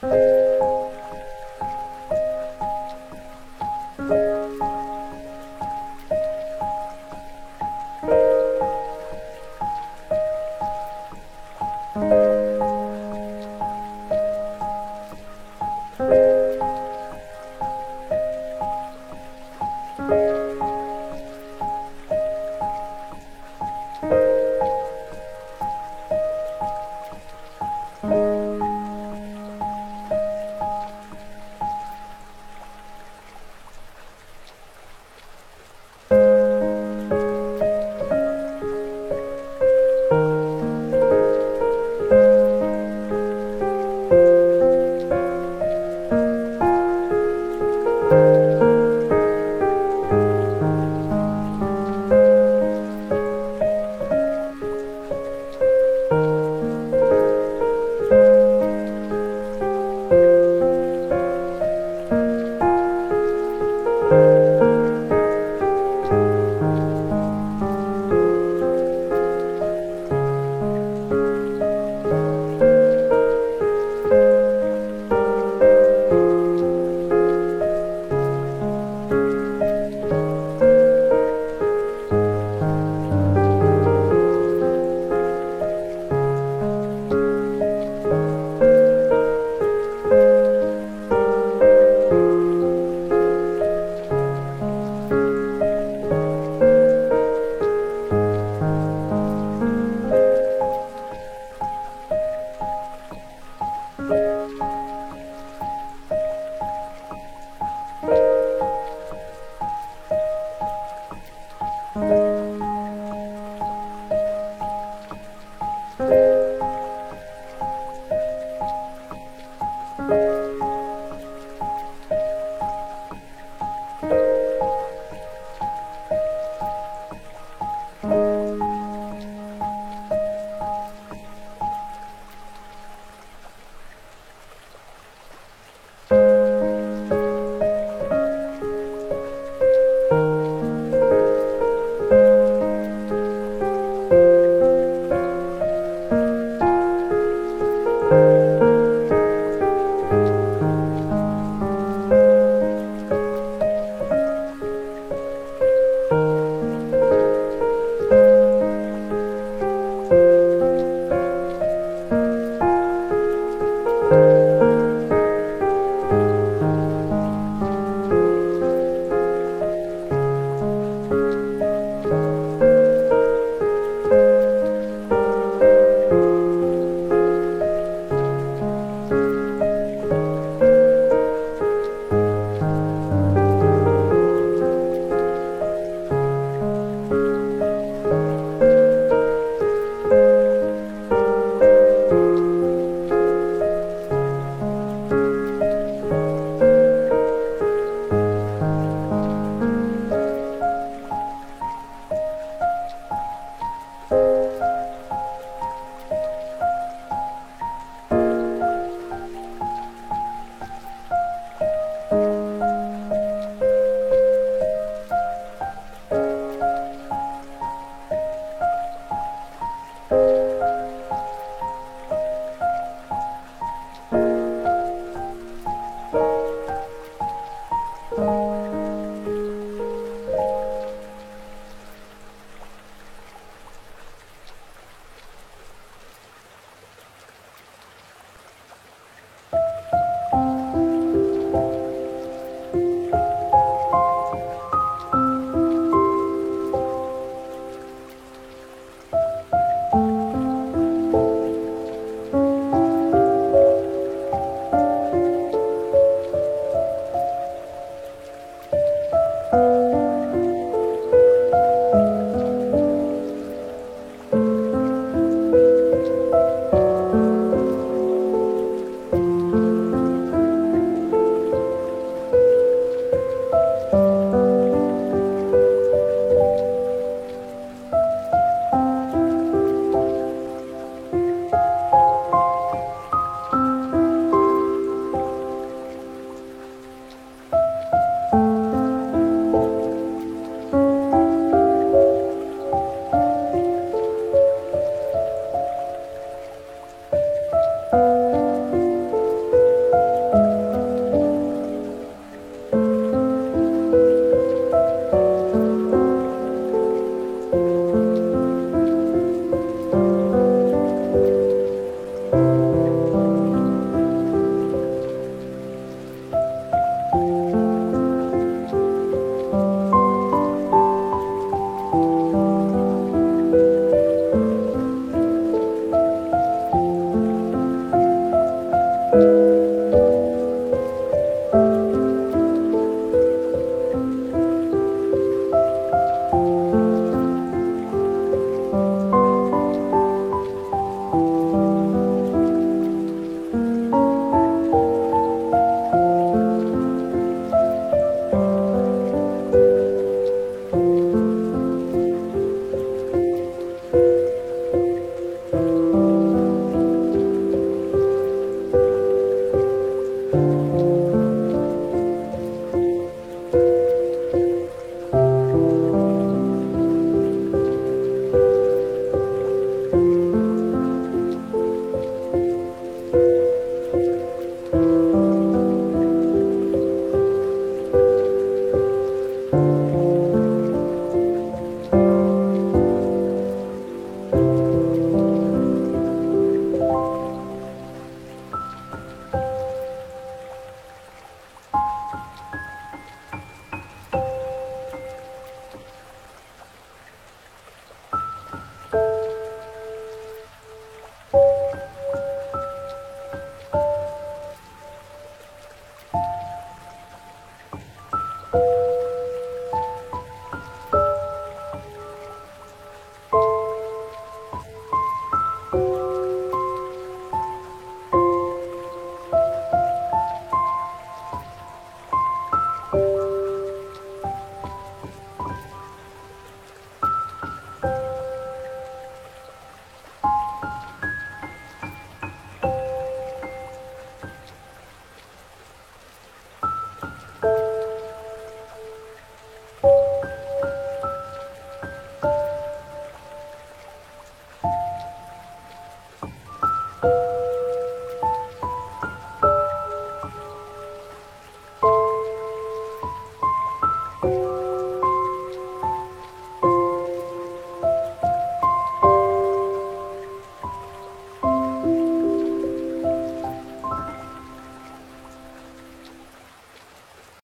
Bye.